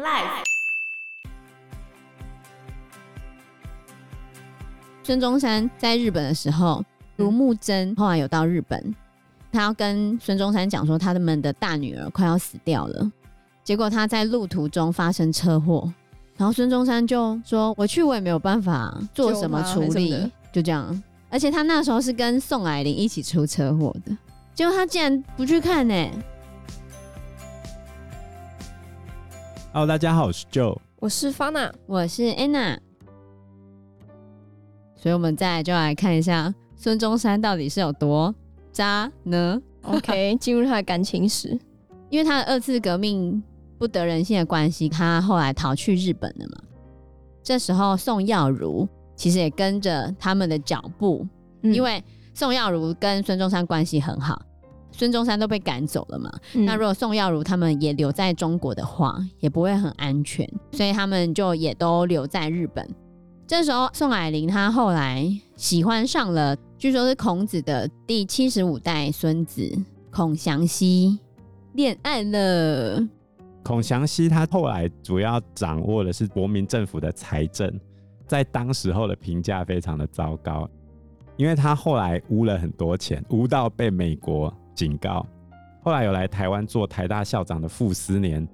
Life。孙中山在日本的时候，卢慕贞后来有到日本，他要跟孙中山讲说，他们的大女儿快要死掉了。结果他在路途中发生车祸，然后孙中山就说：“我去，我也没有办法做什么处理，就这样。”而且他那时候是跟宋霭龄一起出车祸的，结果他竟然不去看呢、欸。Hello，大家好，我是 Joe，我是 Fana，我是 Anna。所以，我们再来就来看一下孙中山到底是有多渣呢？OK，进入他的感情史，因为他的二次革命不得人心的关系，他后来逃去日本了嘛。这时候，宋耀如其实也跟着他们的脚步，嗯、因为宋耀如跟孙中山关系很好。孙中山都被赶走了嘛，嗯、那如果宋耀如他们也留在中国的话，也不会很安全，所以他们就也都留在日本。这时候，宋霭龄他后来喜欢上了，据说是孔子的第七十五代孙子孔祥熙，恋爱了。孔祥熙他后来主要掌握的是国民政府的财政，在当时候的评价非常的糟糕，因为他后来污了很多钱，污到被美国警告。后来有来台湾做台大校长的傅斯年，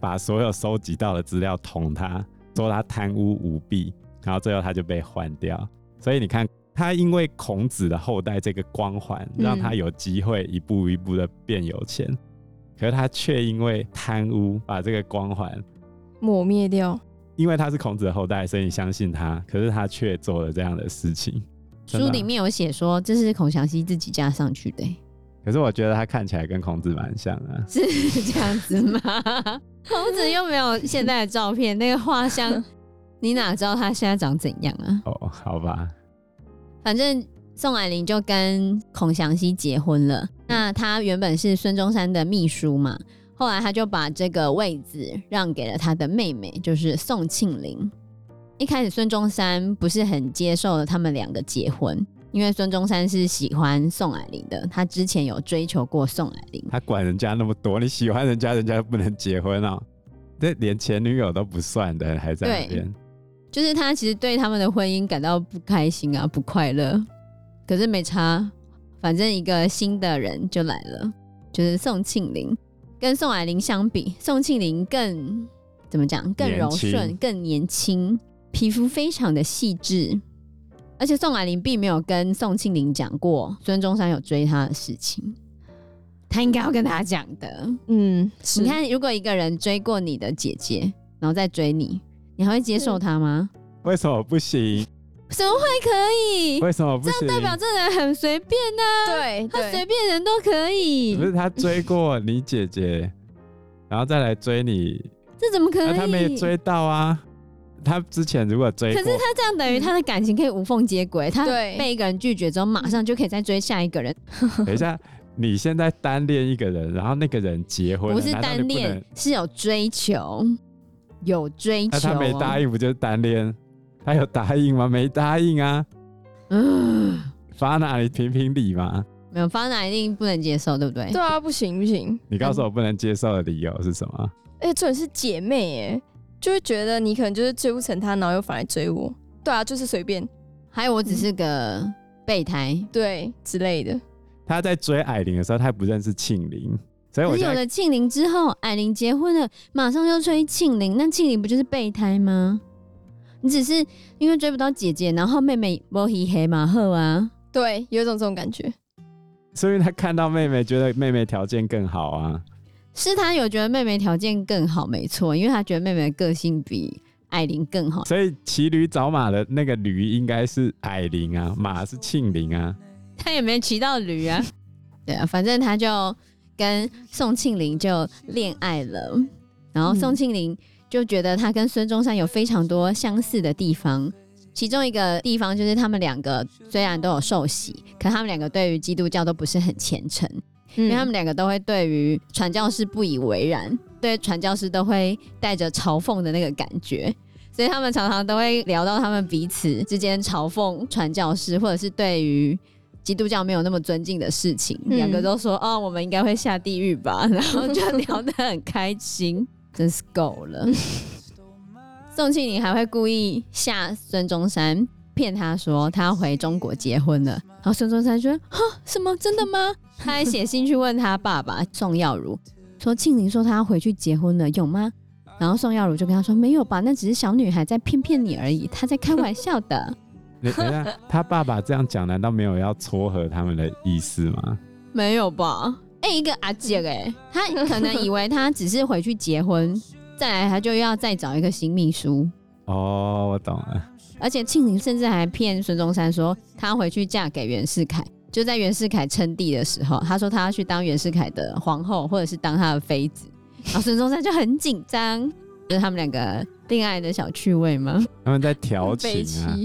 把所有收集到的资料捅他，说他贪污舞弊。然后最后他就被换掉，所以你看，他因为孔子的后代这个光环，让他有机会一步一步的变有钱，嗯、可是他却因为贪污把这个光环抹灭掉。因为他是孔子的后代，所以你相信他，可是他却做了这样的事情。书里面有写说，这是孔祥熙自己加上去的。可是我觉得他看起来跟孔子蛮像啊，是这样子吗？孔子又没有现在的照片，那个画像。你哪知道他现在长怎样啊？哦，好吧。反正宋霭龄就跟孔祥熙结婚了。那他原本是孙中山的秘书嘛，后来他就把这个位置让给了他的妹妹，就是宋庆龄。一开始孙中山不是很接受他们两个结婚，因为孙中山是喜欢宋霭龄的，他之前有追求过宋霭龄。他管人家那么多，你喜欢人家，人家不能结婚啊？这连前女友都不算的，还在那边。就是他其实对他们的婚姻感到不开心啊，不快乐。可是没差，反正一个新的人就来了，就是宋庆龄。跟宋霭龄相比，宋庆龄更怎么讲？更柔顺，更年轻，皮肤非常的细致。而且宋霭龄并没有跟宋庆龄讲过孙中山有追她的事情，他应该要跟他讲的。嗯，你看，如果一个人追过你的姐姐，然后再追你。你还会接受他吗？为什么不行？怎么会可以？为什么不行？这样代表这人很随便呢、啊？对，他随便人都可以。不是他追过你姐姐，然后再来追你，这怎么可以？他没追到啊！他之前如果追，可是他这样等于他的感情可以无缝接轨。他被一个人拒绝之后，马上就可以再追下一个人。等一下，你现在单恋一个人，然后那个人结婚，不是单恋，是有追求。有追求、那，他没答应不就是单恋？他有答应吗？没答应啊。嗯，发哪里评评理嘛？没有，发哪一定不能接受，对不对？对啊，不行不行。你告诉我不能接受的理由是什么？哎、欸，这人是姐妹哎，就会觉得你可能就是追不成他，然后又反来追我。对啊，就是随便。还有我只是个备胎，嗯、对之类的。他在追艾琳的时候，他不认识庆龄。所以我有了庆龄之后，艾琳结婚了，马上就追庆龄，那庆龄不就是备胎吗？你只是因为追不到姐姐，然后妹妹摸黑黑马后啊？对，有一种这种感觉。所以他看到妹妹，觉得妹妹条件更好啊？是他有觉得妹妹条件更好，没错，因为他觉得妹妹的个性比艾琳更好。所以骑驴找马的那个驴应该是艾琳啊，马是庆龄啊。他也没骑到驴啊。对啊，反正他就。跟宋庆龄就恋爱了，然后宋庆龄就觉得他跟孙中山有非常多相似的地方，其中一个地方就是他们两个虽然都有受洗，可他们两个对于基督教都不是很虔诚，因为他们两个都会对于传教士不以为然，对传教士都会带着嘲讽的那个感觉，所以他们常常都会聊到他们彼此之间嘲讽传教士，或者是对于。基督教没有那么尊敬的事情，两、嗯、个都说哦，我们应该会下地狱吧，然后就聊得很开心。真是够了。宋庆龄还会故意吓孙中山，骗他说他要回中国结婚了。然后孙中山说：“哈，什么？真的吗？”他还写信去问他爸爸宋耀如，说庆龄说他要回去结婚了，有吗？然后宋耀如就跟他说：“没有吧，那只是小女孩在骗骗你而已，他在开玩笑的。” 等下，他爸爸这样讲，难道没有要撮合他们的意思吗？没有吧？哎、欸，一个阿姐哎，他可能以为他只是回去结婚。再来，他就要再找一个新秘书。哦，我懂了。而且庆龄甚至还骗孙中山说，他回去嫁给袁世凯。就在袁世凯称帝的时候，他说他要去当袁世凯的皇后，或者是当他的妃子。然后孙中山就很紧张，就是他们两个恋爱的小趣味吗？他们在调情啊。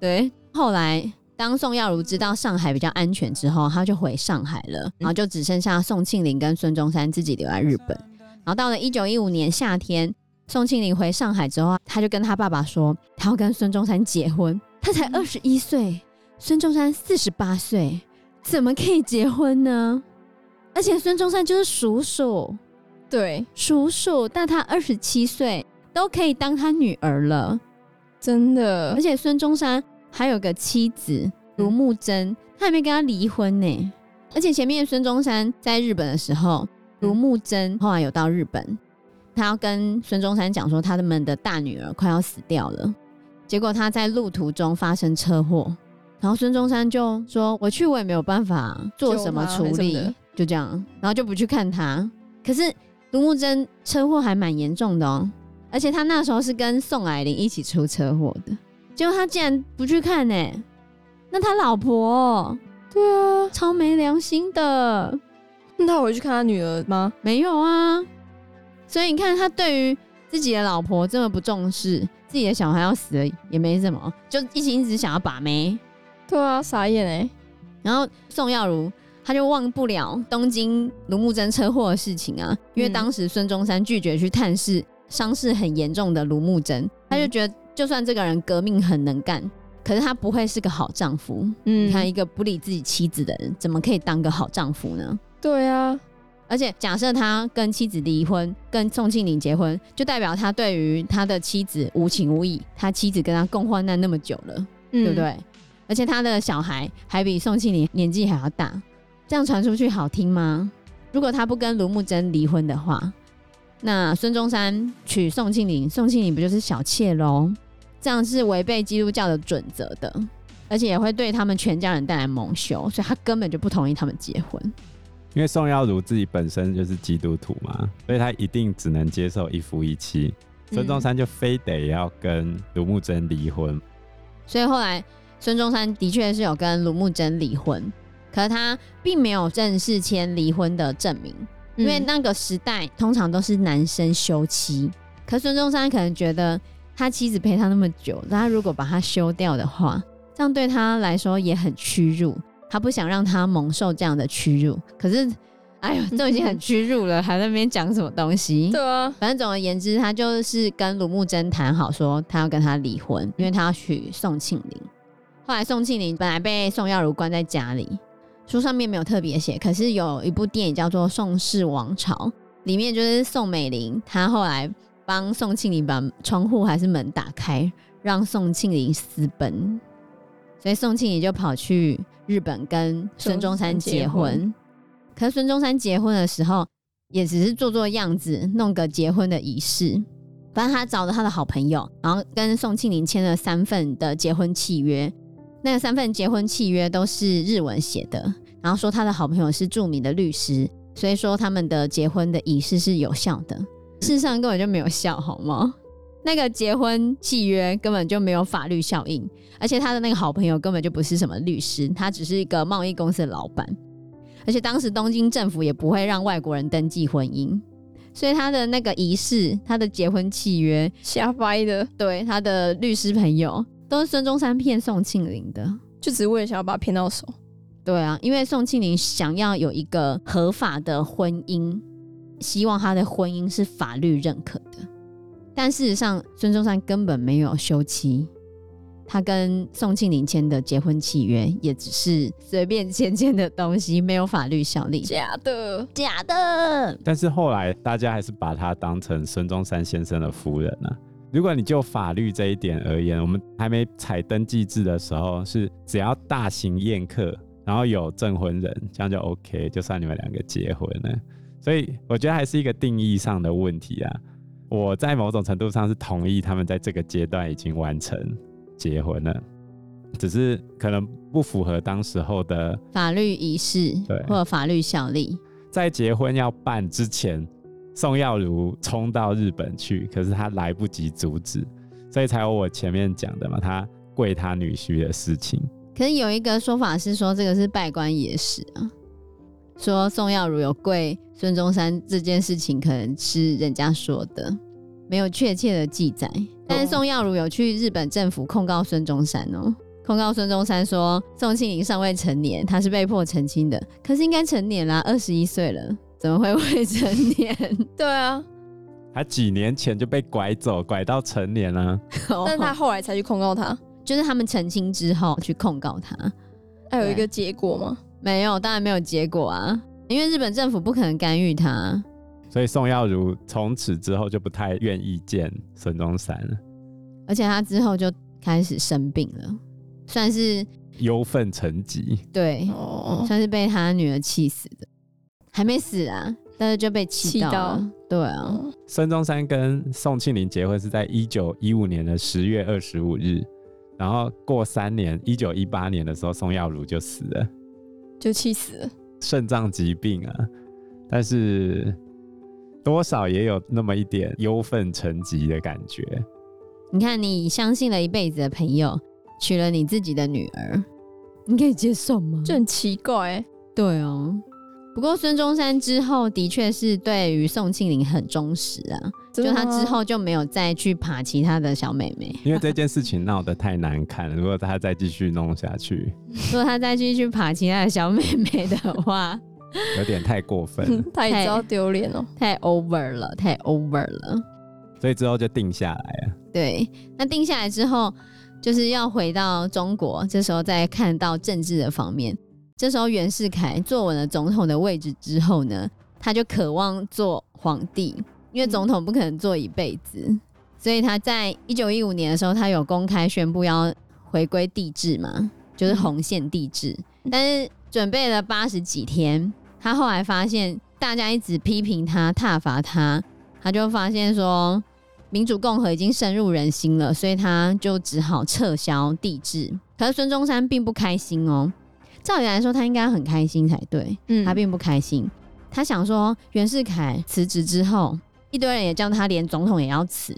对。后来，当宋耀如知道上海比较安全之后，他就回上海了，然后就只剩下宋庆龄跟孙中山自己留在日本。然后到了一九一五年夏天，宋庆龄回上海之后，他就跟他爸爸说，他要跟孙中山结婚。他才二十一岁，孙中山四十八岁，怎么可以结婚呢？而且孙中山就是叔叔，对，叔叔大他二十七岁，都可以当他女儿了，真的。而且孙中山还有个妻子卢慕贞，他还没跟他离婚呢。而且前面孙中山在日本的时候。卢慕贞后来有到日本，他要跟孙中山讲说，他们的大女儿快要死掉了。结果他在路途中发生车祸，然后孙中山就说：“我去，我也没有办法做什么处理，就这样，然后就不去看他。可是卢慕真车祸还蛮严重的哦，而且他那时候是跟宋霭龄一起出车祸的，结果他竟然不去看呢？那他老婆，对啊，超没良心的。”那他回去看他女儿吗？没有啊，所以你看他对于自己的老婆这么不重视，自己的小孩要死了也没什么，就一心一直想要把妹。对啊，傻眼哎。然后宋耀如他就忘不了东京卢木真车祸的事情啊，因为当时孙中山拒绝去探视伤势很严重的卢木真，他就觉得就算这个人革命很能干，可是他不会是个好丈夫。嗯，你看一个不理自己妻子的人，怎么可以当个好丈夫呢？对啊，而且假设他跟妻子离婚，跟宋庆龄结婚，就代表他对于他的妻子无情无义。他妻子跟他共患难那么久了，嗯、对不对？而且他的小孩还比宋庆龄年纪还要大，这样传出去好听吗？如果他不跟卢慕贞离婚的话，那孙中山娶宋庆龄，宋庆龄不就是小妾喽？这样是违背基督教的准则的，而且也会对他们全家人带来蒙羞，所以他根本就不同意他们结婚。因为宋耀如自己本身就是基督徒嘛，所以他一定只能接受一夫一妻。孙中山就非得要跟卢慕贞离婚，嗯，所以后来孙中山的确是有跟卢慕贞离婚，可是他并没有正式签离婚的证明，因为那个时代通常都是男生休妻。可孙中山可能觉得他妻子陪他那么久，他如果把他休掉的话，这样对他来说也很屈辱。他不想让他蒙受这样的屈辱，可是，哎呦，都已经很屈辱了，还在那边讲什么东西？对啊，反正总而言之，他就是跟卢慕贞谈好，说他要跟他离婚，因为他要娶宋庆龄。后来宋庆龄本来被宋耀如关在家里，书上面没有特别写，可是有一部电影叫做《宋氏王朝》，里面就是宋美龄，她后来帮宋庆龄把窗户还是门打开，让宋庆龄私奔。所以宋庆龄就跑去日本跟孙中山结婚，可是孙中山结婚的时候也只是做做样子，弄个结婚的仪式。反正他找了他的好朋友，然后跟宋庆龄签了三份的结婚契约。那个三份结婚契约都是日文写的，然后说他的好朋友是著名的律师，所以说他们的结婚的仪式是有效的。事实上根本就没有效，好吗？那个结婚契约根本就没有法律效应，而且他的那个好朋友根本就不是什么律师，他只是一个贸易公司的老板，而且当时东京政府也不会让外国人登记婚姻，所以他的那个仪式，他的结婚契约瞎掰的。对，他的律师朋友都是孙中山骗宋庆龄的，就只是为了想要把他骗到手。对啊，因为宋庆龄想要有一个合法的婚姻，希望他的婚姻是法律认可的。但事实上，孙中山根本没有休妻，他跟宋庆龄签的结婚契约也只是随便签签的东西，没有法律效力。假的，假的。但是后来大家还是把他当成孙中山先生的夫人啊。如果你就法律这一点而言，我们还没采登记制的时候，是只要大型宴客，然后有证婚人，这样就 OK，就算你们两个结婚了。所以我觉得还是一个定义上的问题啊。我在某种程度上是同意他们在这个阶段已经完成。结婚了，只是可能不符合当时候的法律仪式，对，或者法律效力。在结婚要办之前，宋耀如冲到日本去，可是他来不及阻止，所以才有我前面讲的嘛，他跪他女婿的事情。可是有一个说法是说，这个是拜官野史啊，说宋耀如有跪孙中山这件事情，可能是人家说的，没有确切的记载。但是宋耀如有去日本政府控告孙中山哦、喔，控告孙中山说宋庆龄尚未成年，他是被迫成亲的。可是应该成年啦，二十一岁了，怎么会未成年？对啊，他几年前就被拐走，拐到成年了，但他后来才去控告他，就是他们成亲之后去控告他，还有一个结果吗？没有，当然没有结果啊，因为日本政府不可能干预他。所以宋耀如从此之后就不太愿意见孙中山了，而且他之后就开始生病了，算是忧愤成疾。对，哦，算是被他女儿气死的，还没死啊，但是就被气到了。到。对啊，孙中山跟宋庆龄结婚是在一九一五年的十月二十五日，然后过三年，一九一八年的时候，宋耀如就死了，就气死了，肾脏疾病啊，但是。多少也有那么一点忧愤成疾的感觉。你看，你相信了一辈子的朋友娶了你自己的女儿，你可以接受吗？这很奇怪欸。对哦，不过孙中山之后的确是对于宋庆龄很忠实啊，就他之后就没有再去爬其他的小妹妹，因为这件事情闹得太难看了。如果他再继续弄下去，如果他再继续爬其他的小妹妹的话。有点太过分，太遭丢脸了，太 over 了，太 over 了。所以之后就定下来了。对，那定下来之后，就是要回到中国，这时候再看到政治的方面。这时候袁世凯坐稳了总统的位置之后呢，他就渴望做皇帝，因为总统不可能做一辈子，所以他在一九一五年的时候，他有公开宣布要回归帝制嘛，就是洪宪帝制，但是。准备了八十几天，他后来发现大家一直批评他、挞伐他，他就发现说民主共和已经深入人心了，所以他就只好撤销帝制。可是孙中山并不开心哦，照理来说他应该很开心才对，嗯，他并不开心。他想说袁世凯辞职之后，一堆人也叫他连总统也要辞。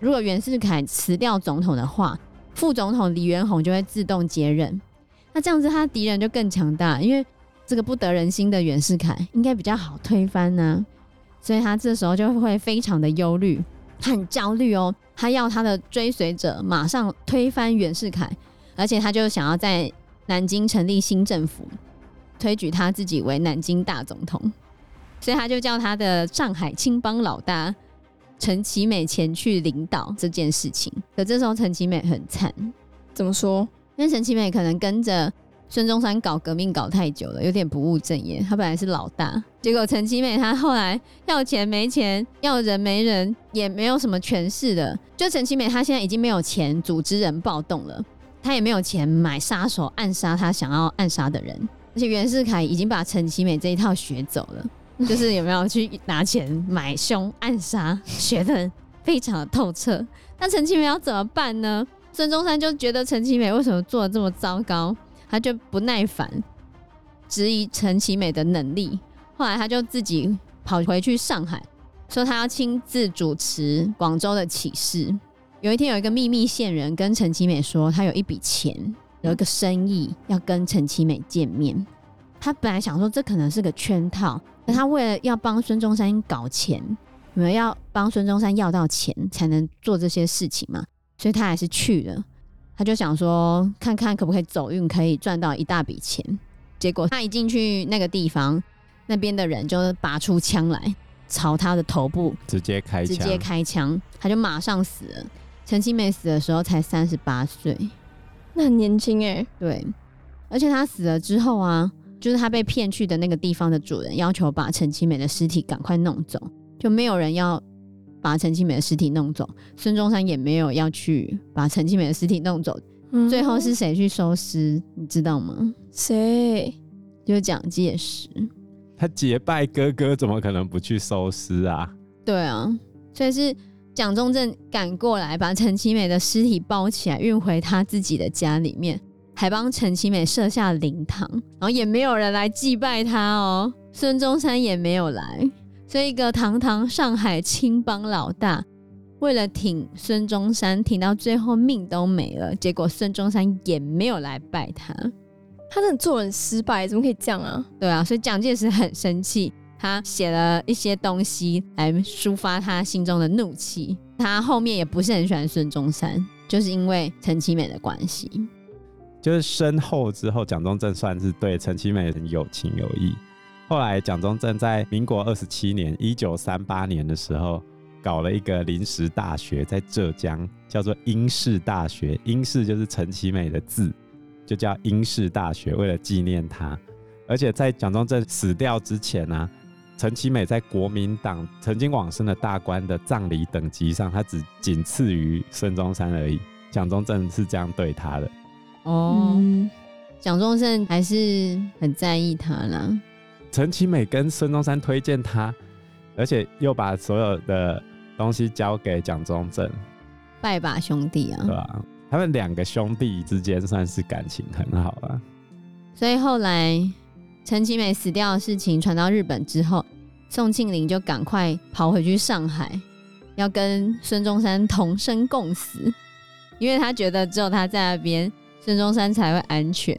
如果袁世凯辞掉总统的话，副总统李元洪就会自动接任。那这样子，他敌人就更强大，因为这个不得人心的袁世凯应该比较好推翻呢，所以他这时候就会非常的忧虑，他很焦虑哦，他要他的追随者马上推翻袁世凯，而且他就想要在南京成立新政府，推举他自己为南京大总统，所以他就叫他的上海青帮老大陈其美前去领导这件事情。可这时候陈其美很惨，怎么说？因为陈其美可能跟着孙中山搞革命搞太久了，有点不务正业。他本来是老大，结果陈其美他后来要钱没钱，要人没人，也没有什么权势的。就陈其美他现在已经没有钱组织人暴动了，他也没有钱买杀手暗杀他想要暗杀的人。而且袁世凯已经把陈其美这一套学走了，就是有没有去拿钱买凶暗杀，学的非常的透彻。那陈其美要怎么办呢？孙中山就觉得陈其美为什么做的这么糟糕，他就不耐烦，质疑陈其美的能力。后来他就自己跑回去上海，说他要亲自主持广州的起事。有一天，有一个秘密线人跟陈其美说，他有一笔钱，有一个生意要跟陈其美见面。他本来想说这可能是个圈套，但他为了要帮孙中山搞钱，因为要帮孙中山要到钱才能做这些事情嘛。所以他还是去了，他就想说看看可不可以走运，可以赚到一大笔钱。结果他一进去那个地方，那边的人就拔出枪来，朝他的头部直接开枪，直接开枪，他就马上死了。陈其美死的时候才三十八岁，那很年轻哎。对，而且他死了之后啊，就是他被骗去的那个地方的主人要求把陈其美的尸体赶快弄走，就没有人要把陈其美的尸体弄走。孙中山也没有要去把陈其美的尸体弄走。嗯、最后是谁去收尸？你知道吗？谁？就是蒋介石。他结拜哥哥，怎么可能不去收尸啊？对啊，所以是蒋中正赶过来，把陈其美的尸体包起来，运回他自己的家里面，还帮陈其美设下灵堂，然后也没有人来祭拜他哦。孙中山也没有来，所以一个堂堂上海青帮老大。为了挺孙中山，挺到最后命都没了，结果孙中山也没有来拜他，他真的做人失败，怎么可以这样啊？对啊，所以蒋介石很生气，他写了一些东西来抒发他心中的怒气。他后面也不是很喜欢孙中山，就是因为陈其美的关系。就是身后之后，蒋中正算是对陈其美很有情有义。后来蒋中正在民国二十七年（一九三八年）的时候。搞了一个临时大学，在浙江叫做英式大学，英式就是陈其美的字，就叫英式大学，为了纪念他。而且在蒋中正死掉之前呢、陈其美在国民党曾经往生的大官的葬礼等级上，他只仅次于孙中山而已。蒋中正是这样对他的。哦，蒋中正还是很在意他啦。陈其美跟孙中山推荐他，而且又把所有的。东西交给蒋中正，拜把兄弟啊，对啊，他们两个兄弟之间算是感情很好啊。所以后来陈其美死掉的事情传到日本之后，宋庆龄就赶快跑回去上海，要跟孙中山同生共死，因为他觉得只有他在那边，孙中山才会安全。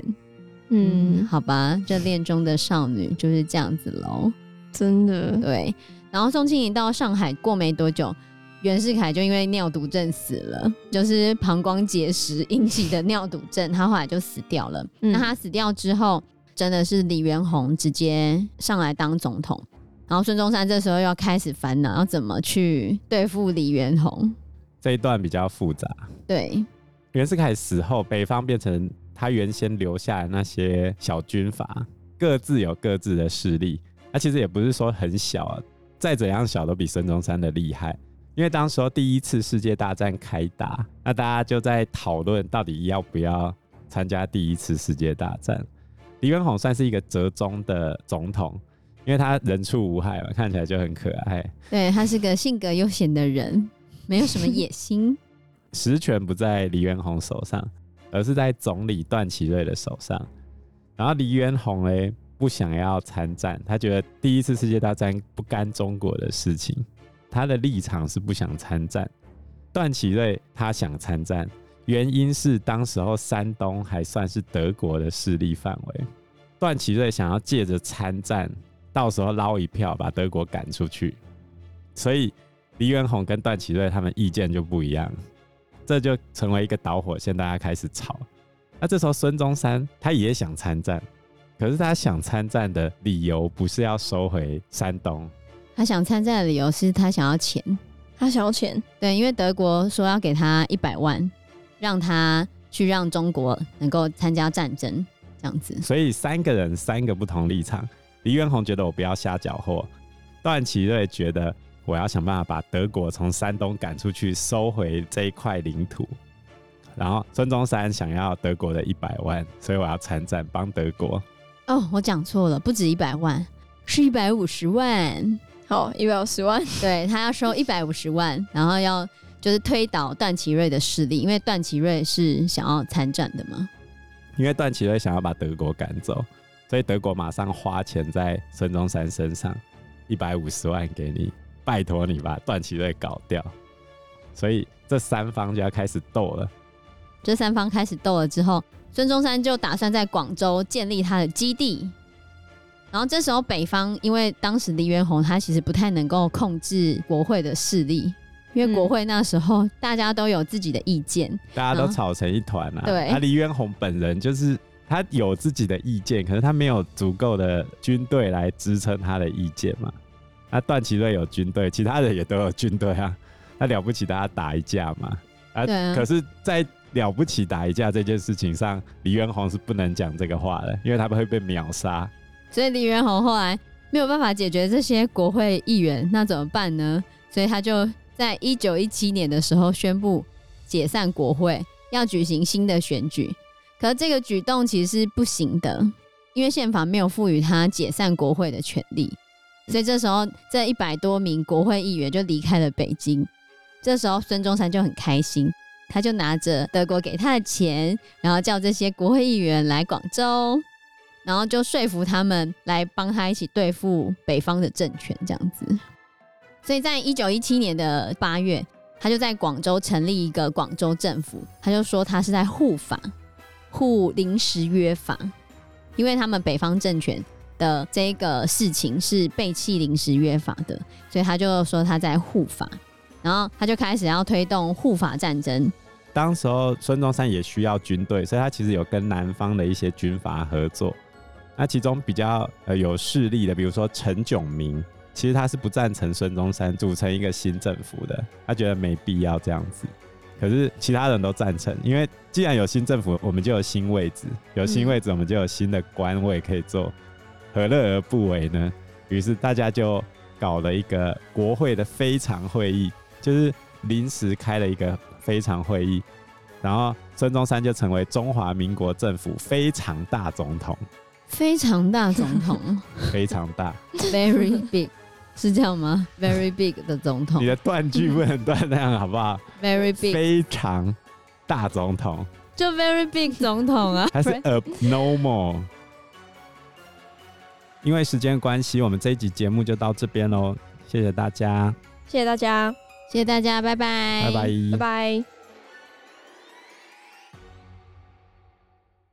嗯，嗯好吧，这恋中的少女就是这样子喽，真的对。然后宋庆龄到上海过没多久，袁世凯就因为尿毒症死了，就是膀胱结石引起的尿毒症，他后来就死掉了。嗯、那他死掉之后，真的是李元洪直接上来当总统，然后孙中山这时候又要开始烦恼要怎么去对付李元洪。这一段比较复杂。对，袁世凯死后，北方变成他原先留下的那些小军阀，各自有各自的势力。他其实也不是说很小啊。再怎样小都比孙中山的厉害，因为当时候第一次世界大战开打，那大家就在讨论到底要不要参加第一次世界大战。李元洪算是一个折中的总统，因为他人畜无害嘛，看起来就很可爱。对，他是个性格悠闲的人，没有什么野心。实权不在黎元洪手上，而是在总理段祺瑞的手上。然后黎元洪嘞。不想要参战，他觉得第一次世界大战不干中国的事情，他的立场是不想参战。段祺瑞他想参战，原因是当时候山东还算是德国的势力范围，段祺瑞想要借着参战，到时候捞一票把德国赶出去。所以黎元洪跟段祺瑞他们意见就不一样，这就成为一个导火线，大家开始吵。那这时候孙中山他也想参战。可是他想参战的理由不是要收回山东，他想参战的理由是他想要钱，他想要钱。对，因为德国说要给他一百万，让他去让中国能够参加战争，这样子。所以三个人三个不同立场。黎元洪觉得我不要瞎搅和，段祺瑞觉得我要想办法把德国从山东赶出去，收回这一块领土。然后孙中山想要德国的一百万，所以我要参战帮德国。哦，我讲错了，不止一百万，是一百五十万。好，一百五十万，对，他要收一百五十万，然后要就是推倒段祺瑞的势力，因为段祺瑞是想要参战的嘛。因为段祺瑞想要把德国赶走，所以德国马上花钱在孙中山身上，一百五十万给你，拜托你把段祺瑞搞掉。所以这三方就要开始斗了。这三方开始斗了之后。孙中山就打算在广州建立他的基地，然后这时候北方因为当时黎元洪他其实不太能够控制国会的势力，因为国会那时候大家都有自己的意见，大家都吵成一团啊。对，他黎元洪本人就是他有自己的意见，可是他没有足够的军队来支撑他的意见嘛。那段祺瑞有军队，其他人也都有军队啊，那了不起，大家打一架嘛。啊，啊，可是，在了不起打一架这件事情上，黎元洪是不能讲这个话的，因为他们会被秒杀。所以黎元洪后来没有办法解决这些国会议员，那怎么办呢？所以他就在一九一七年的时候宣布解散国会，要举行新的选举。可这个举动其实是不行的，因为宪法没有赋予他解散国会的权利。所以这时候，这一百多名国会议员就离开了北京。这时候，孙中山就很开心，他就拿着德国给他的钱，然后叫这些国会议员来广州，然后就说服他们来帮他一起对付北方的政权，这样子。所以在一九一七年的八月，他就在广州成立一个广州政府，他就说他是在护法，护临时约法，因为他们北方政权。的这个事情是背弃临时约法的，所以他就说他在护法，然后他就开始要推动护法战争。当时候孙中山也需要军队，所以他其实有跟南方的一些军阀合作。那其中比较呃有势力的，比如说陈炯明，其实他是不赞成孙中山组成一个新政府的，他觉得没必要这样子。可是其他人都赞成，因为既然有新政府，我们就有新位置，有新位置，我们就有新的官位可以做。何乐而不为呢？于是大家就搞了一个国会的非常会议，就是临时开了一个非常会议，然后孙中山就成为中华民国政府非常大总统。非常大总统，非常大，very big，是这样吗？very big 的总统。你的断句不能断那样，好不好？very big，非常大总统，就 very big 总统啊，还是 abnormal？因为时间关系，我们这一集节目就到这边喽。谢谢大家，谢谢大家，谢谢大家，拜拜，拜拜，拜拜。